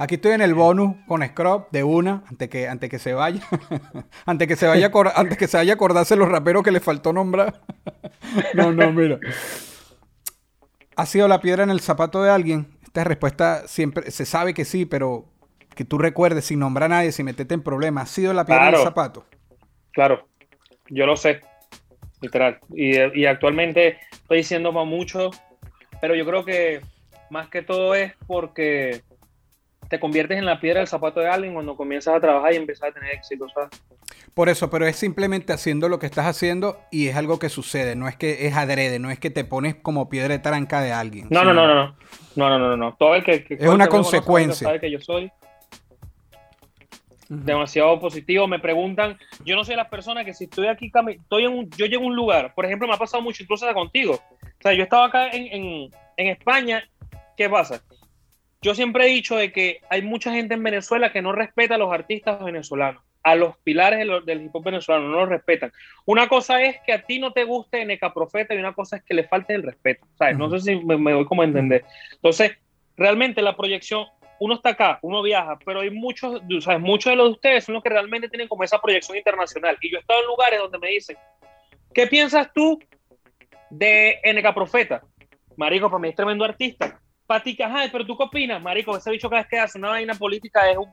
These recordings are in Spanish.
Aquí estoy en el bonus con Scrub de una, antes que, antes que se vaya. antes que se vaya antes que se vaya a acordarse los raperos que le faltó nombrar. no, no, mira. ¿Ha sido la piedra en el zapato de alguien? Esta respuesta siempre se sabe que sí, pero que tú recuerdes sin nombrar a nadie, sin meterte en problemas. ¿Ha sido la piedra en el zapato? Claro, yo lo sé, literal. Y, actualmente estoy diciendo mucho, pero yo creo que más que todo es porque te conviertes en la piedra del zapato de alguien cuando comienzas a trabajar y empiezas a tener éxito, ¿sabes? Por eso, pero es simplemente haciendo lo que estás haciendo y es algo que sucede, no es que es adrede, no es que te pones como piedra de tranca de alguien. No, no, no, no, no, no, no, no, no, todo el que, es una consecuencia. Sabe que yo soy demasiado positivo. Me preguntan, yo no soy las personas que si estoy aquí, estoy en un, yo llego a un lugar, por ejemplo, me ha pasado mucho incluso contigo. O sea, yo estaba acá en, en, en España, ¿qué pasa? Yo siempre he dicho de que hay mucha gente en Venezuela que no respeta a los artistas venezolanos, a los pilares del, hip hop venezolano, no los respetan. Una cosa es que a ti no te guste Neca Profeta y una cosa es que le falte el respeto. ¿sabes? No sé si me, me doy como a entender. Entonces, realmente la proyección, uno está acá, uno viaja, pero hay muchos, ¿sabes? muchos de los de ustedes son los que realmente tienen como esa proyección internacional. Y yo he estado en lugares donde me dicen, ¿qué piensas tú de NK Profeta? Marico, para mí es tremendo artista patica, pero tú qué opinas, marico, ese bicho cada vez que hace una vaina política es un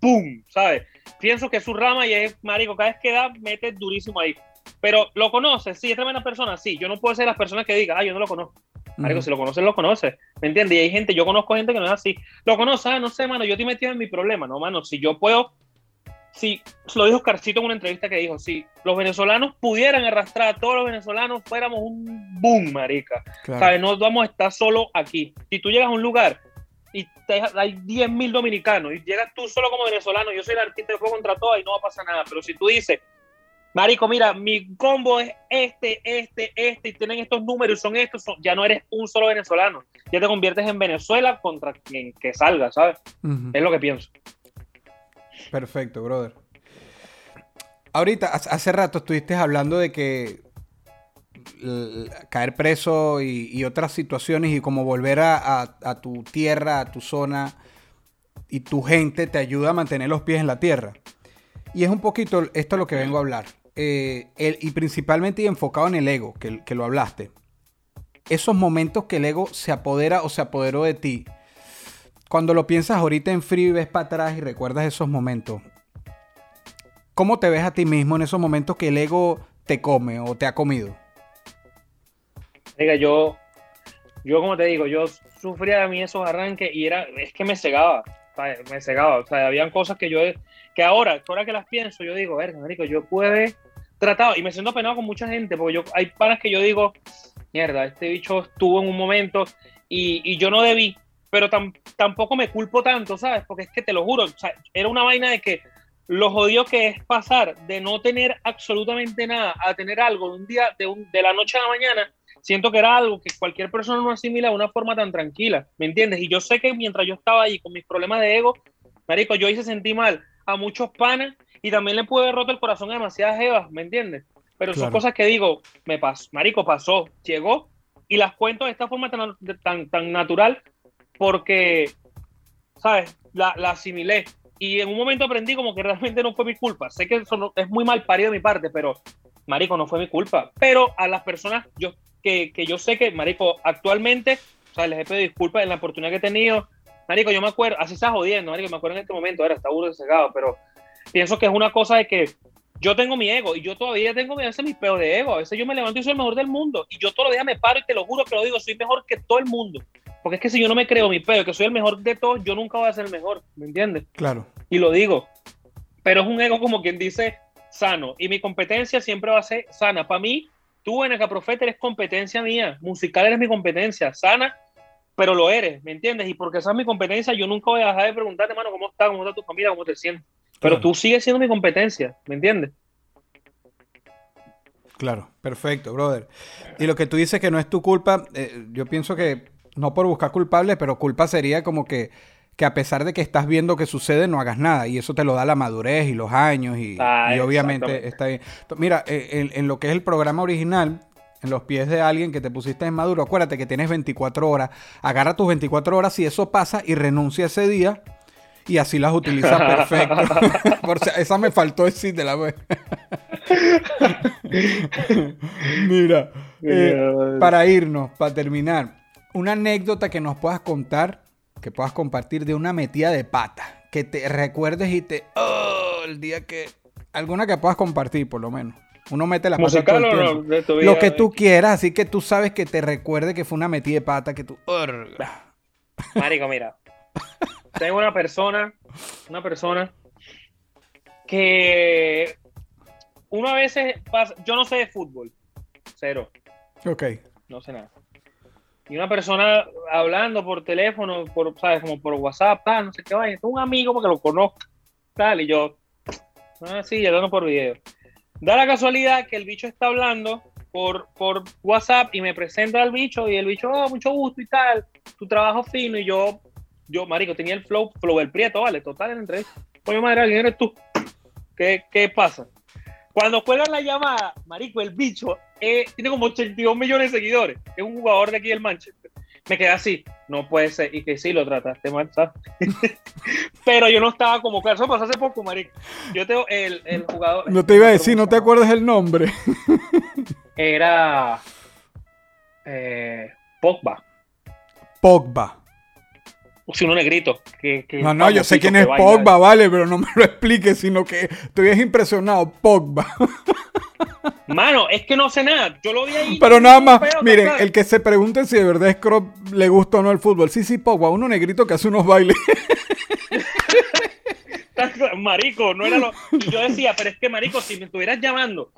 pum, ¿sabes? Pienso que es su rama y es, marico, cada vez que da, mete durísimo ahí. Pero lo conoces, sí, es tremenda persona, sí. Yo no puedo ser las personas que digan, ah, yo no lo conozco. Marico, si lo conoces, lo conoces. ¿Me entiendes? Y hay gente, yo conozco gente que no es así. Lo conoces, ah, no sé, mano, yo estoy metido en mi problema, no, mano. Si yo puedo si lo dijo Carcito en una entrevista que dijo, si los venezolanos pudieran arrastrar a todos los venezolanos, fuéramos un boom, marica. ¿Sabes? No vamos a estar solo aquí. Si tú llegas a un lugar y hay 10.000 dominicanos y llegas tú solo como venezolano, yo soy el artista de fuego contra todas y no va a pasar nada. Pero si tú dices, marico, mira, mi combo es este, este, este, y tienen estos números y son estos, ya no eres un solo venezolano. Ya te conviertes en Venezuela contra quien que salga, ¿sabes? Es lo que pienso. Perfecto, brother. Ahorita, hace rato estuviste hablando de que caer preso y, otras situaciones y como volver a, tu tierra, a tu zona y tu gente te ayuda a mantener los pies en la tierra. Y es un poquito esto lo que vengo a hablar. Eh, y principalmente enfocado en el ego, que, que lo hablaste. Esos momentos que el ego se apodera o se apoderó de ti cuando lo piensas ahorita en frío y ves para atrás y recuerdas esos momentos, ¿cómo te ves a ti mismo en esos momentos que el ego te come o te ha comido? Diga, yo, yo como te digo, yo sufría de mí esos arranques y era, es que me cegaba, me cegaba, o sea, habían cosas que yo, que ahora, ahora que las pienso, yo digo, verga, marico, yo pude tratado, y me siento penado con mucha gente, porque yo, hay panas que yo digo, mierda, este bicho estuvo en un momento y, y yo no debí, pero tampoco me culpo tanto, ¿sabes? Porque es que te lo juro, era una vaina de que lo jodido que es pasar de no tener absolutamente nada a tener algo de un día, de, un, de la noche a la mañana, siento que era algo que cualquier persona no asimila de una forma tan tranquila, ¿me entiendes? Y yo sé que mientras yo estaba ahí con mis problemas de ego, marico, yo hice sentir mal a muchos panes y también le pude roto el corazón a demasiadas evas, ¿me entiendes? Pero son cosas que digo, me pasó, marico, pasó, llegó y las cuento de esta forma tan, tan, tan natural porque, ¿sabes? La, asimilé. Y en un momento aprendí como que realmente no fue mi culpa. Sé que eso es muy mal parido de mi parte, pero, Marico, no fue mi culpa. Pero a las personas yo, que, yo sé que, Marico, actualmente, o les he pedido disculpas en la oportunidad que he tenido. Marico, yo me acuerdo, así está jodiendo, Marico, me acuerdo en este momento, ahora está burro cegado, pero pienso que es una cosa de que yo tengo mi ego y yo todavía tengo a veces mis peos de ego. A veces yo me levanto y soy el mejor del mundo y yo todos los días me paro y te lo juro que lo digo, soy mejor que todo el mundo. Porque es que si yo no me creo mi pedo, que soy el mejor de todos, yo nunca voy a ser el mejor, ¿me entiendes? Claro. Y lo digo. Pero es un ego como quien dice sano. Y mi competencia siempre va a ser sana. Para mí, tú en el Profeta eres competencia mía. Musical eres mi competencia. Sana, pero lo eres, ¿me entiendes? Y porque esa es mi competencia, yo nunca voy a dejar de preguntarte, hermano, ¿cómo está? ¿Cómo está tu familia? ¿Cómo te sientes? Pero tú sigues siendo mi competencia, ¿me entiendes? Claro, perfecto, brother. Y lo que tú dices que no es tu culpa, eh, yo pienso que no por buscar culpables, pero culpa sería como que, que a pesar de que estás viendo que sucede, no hagas nada. Y eso te lo da la madurez y los años y, ah, obviamente está bien. Mira, eh, en, lo que es el programa original, en los pies de alguien que te pusiste en maduro, acuérdate que tienes 24 horas. Agarra tus 24 horas, si eso pasa y renuncia ese día, y así las utilizas perfecto. Por si- esa me faltó decir de la vez. Mira, eh, para irnos, para terminar, una anécdota que nos puedas contar, que puedas compartir de una metida de pata, que te recuerdes y te... Oh, el día que... Alguna que puedas compartir, por lo menos. Uno mete la pata. De tu vida, Lo que tú quieras, así que tú sabes que te recuerde que fue una metida de pata, que tú... Marico, mira. Tengo una persona, una persona que una vez pasa, yo no sé de fútbol, cero, Ok. no sé nada. Y una persona hablando por teléfono, por, ¿sabes? Como por WhatsApp, tal, no sé qué vaya. Un amigo porque lo conozco, tal, y yo, ah, sí, hablando por video. Da la casualidad que el bicho está hablando por, por WhatsApp y me presenta al bicho y el bicho, oh, mucho gusto y tal, tu trabajo fino y yo, yo, marico, tenía el flow, flow del prieto, vale, total en la entrevista. Madre, ¿quién eres tú? ¿Qué, qué pasa? Cuando cuelgan la llamada, marico, el bicho eh, tiene como 82 millones de seguidores. Es un jugador de aquí del Manchester. Me quedé así, no puede ser. Y que sí, lo trataste mal, ¿sabes? Pero yo no estaba como claro. Eso pasó hace poco, marico. Yo tengo el, el jugador. No te iba a decir, no te acuerdas el nombre. Era. Eh, Pogba. Pogba. O si uno negrito. Que, que No, no, yo sé quién es. Pogba, vale, pero no me lo expliques, sino que estoy es impresionado. Pogba. Mano, es que no sé nada. Yo lo vi ahí. Pero nada más, miren, el que se pregunte si de verdad es Crop le gusta o no el fútbol. Sí, sí, Pogba, uno negrito que hace unos bailes. Marico, no era lo. y Yo decía, pero es que, Marico, si me estuvieras llamando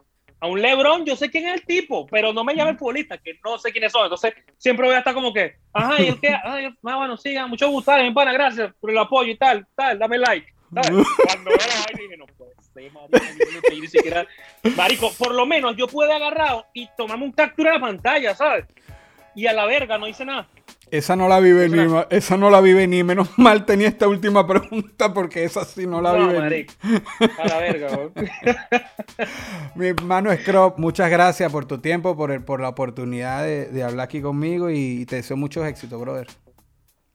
a un Lebron, yo sé quién es el tipo, pero no me llama el futbolista, que no sé quiénes son. Entonces, siempre voy a estar como que, ajá, y el que, ay, ah, bueno, sí, mucho gusto, mi pana, gracias por el apoyo y tal, tal, dame like. ¿sabes? Cuando la vaina dije, no puede ser, marico, ni siquiera. Marico, por lo menos yo pude agarrado y tomarme un captura de pantalla, ¿sabes? Y a la verga, no hice nada. Esa no la vive ni, ma- esa no la vive ni. Menos mal tenía esta última pregunta porque esa sí no la No, vive ni. marico. A la verga. Mi hermano Scrop, muchas gracias por tu tiempo, por, el- por la oportunidad de, de hablar aquí conmigo y te deseo muchos éxitos, brother.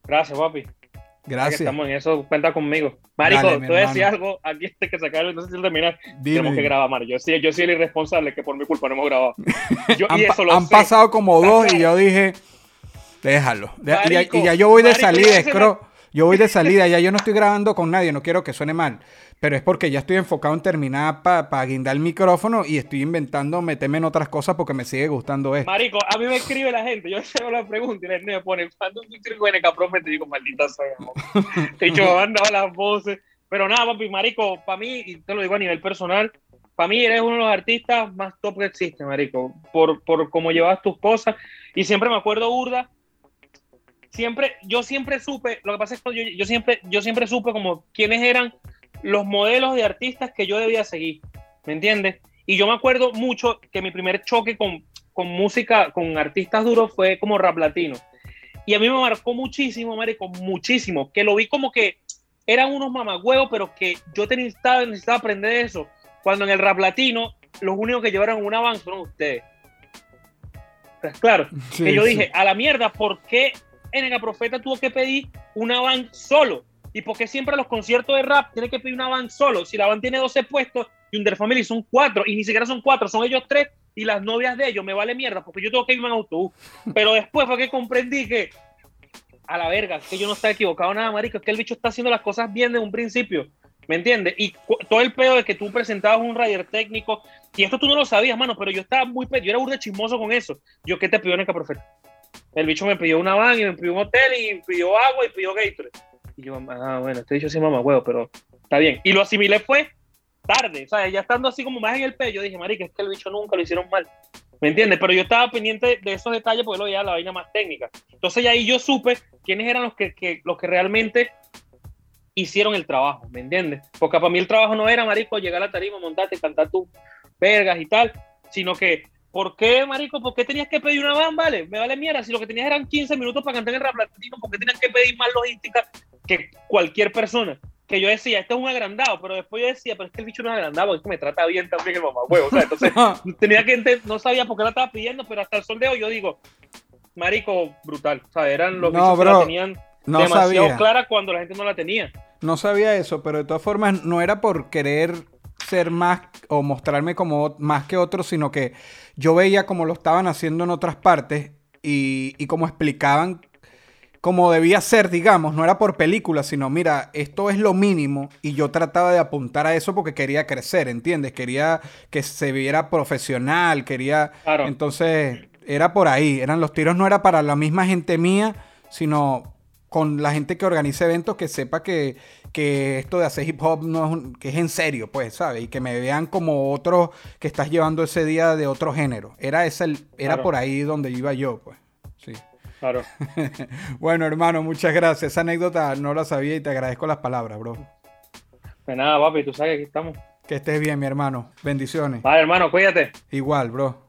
Gracias, papi. Que Gracias. estamos en eso, cuenta conmigo. Marico, Dale, decir hermano. algo. Aquí este que sacarlo, no sé si terminar. Dime, Tenemos que grabar, Mario. Yo sí, yo soy el irresponsable que por mi culpa no hemos grabado. Yo, Han, y eso lo han sé. pasado como dos y yo dije, déjalo. Y, ya, Marico, y ya yo voy de marico, salida, me- Scrop. Yo voy de salida, ya yo no estoy grabando con nadie, no quiero que suene mal. Pero es porque ya estoy enfocado en terminar para guindar el micrófono y estoy inventando meterme en otras cosas porque me sigue gustando esto. Marico, a mí me escribe la gente. Yo le hago la pregunta y la gente me pone, cuando un trigo en el te digo, maldita sea. mo". Te he dicho, han dado las voces. Pero nada, papi, Marico, para mí, y te lo digo a nivel personal, para mí eres uno de los artistas más top que existe, Marico. Por, por cómo llevas tus cosas. Y siempre me acuerdo, Urda, siempre, yo siempre supe, lo que pasa es que yo, yo siempre, yo siempre supe como quiénes eran los modelos de artistas que yo debía seguir, ¿me entiendes? Y yo me acuerdo mucho que mi primer choque con, con música, con artistas duros fue como rap latino. Y a mí me marcó muchísimo, marico, muchísimo, que lo vi como que eran unos mamagüeos, pero que yo te necesitaba, necesitaba aprender eso. Cuando en el rap latino, los únicos que llevaron una van fueron ustedes. Pues claro, Sí, que yo sí. dije, a la mierda, ¿por qué NK Profeta tuvo que pedir una van solo? ¿Y por qué siempre los conciertos de rap tiene que pedir una van solo? Si la van tiene 12 puestos y Under Family son 4, y ni siquiera son 4, son ellos 3 y las novias de ellos, me vale mierda, porque yo tengo que irme en autobús. Pero después fue que comprendí que, a la verga, que yo no estaba equivocado nada, marico, es que el bicho está haciendo las cosas bien desde un principio. ¿Me entiendes? Y todo el pedo de que tú presentabas un rider técnico, y esto tú no lo sabías, mano, pero yo estaba muy, yo era burda chismoso con eso. Yo, ¿qué te pidió NK Profeta? El bicho me pidió una van y me pidió un hotel y me pidió agua y pidió Gatorade. Y yo, ah, bueno, este dicho sí mamá huevo, pero está bien. Y lo asimilé fue tarde, o sea, ya estando así como más en el pecho, yo dije, marica, es que el bicho nunca lo hicieron mal. ¿Me entiendes? Pero yo estaba pendiente de esos detalles porque lo veía la vaina más técnica. Entonces ya ahí yo supe quiénes eran los que, que- los que realmente hicieron el trabajo, ¿me entiendes? Porque para mí el trabajo no era, marico, llegar a la tarima, montarte, cantar tus vergas y tal, sino que, ¿por qué, marico? ¿Por qué tenías que pedir una van, vale? Me vale mierda, si lo que tenías eran 15 minutos para cantar en el rap latino, ¿por qué tenías que pedir más logística que cualquier persona? Que yo decía, este es un agrandado, pero después yo decía, pero es que el bicho no es agrandado, es que me trata bien también el mamá huevo, o sea, entonces tenía que ente- no sabía por qué la estaba pidiendo, pero hasta el sol de hoy yo digo, marico, brutal, o sea, eran los No, bichos que la tenían no demasiado sabía. clara cuando la gente no la tenía. No sabía eso, pero de todas formas no era por querer ser más o mostrarme como más que otros, sino que yo veía como lo estaban haciendo en otras partes y, y como explicaban como debía ser, digamos, no era por película, sino mira, esto es lo mínimo y yo trataba de apuntar a eso porque quería crecer, ¿entiendes? Quería que se viera profesional, quería... Claro. Entonces, era por ahí, eran los tiros no era para la misma gente mía, sino con la gente que organiza eventos que sepa que, que esto de hacer hip hop no es un- que es en serio, pues, ¿sabes? Y que me vean como otro que estás llevando ese día de otro género. Era ese el, era Claro. por ahí donde iba yo, pues. Sí. Claro. bueno, hermano, muchas gracias. Esa anécdota no la sabía y te agradezco las palabras, bro. Pues nada, papi, tú sabes que aquí estamos. Que estés bien, mi hermano. Bendiciones. Vale, hermano, cuídate. Igual, bro.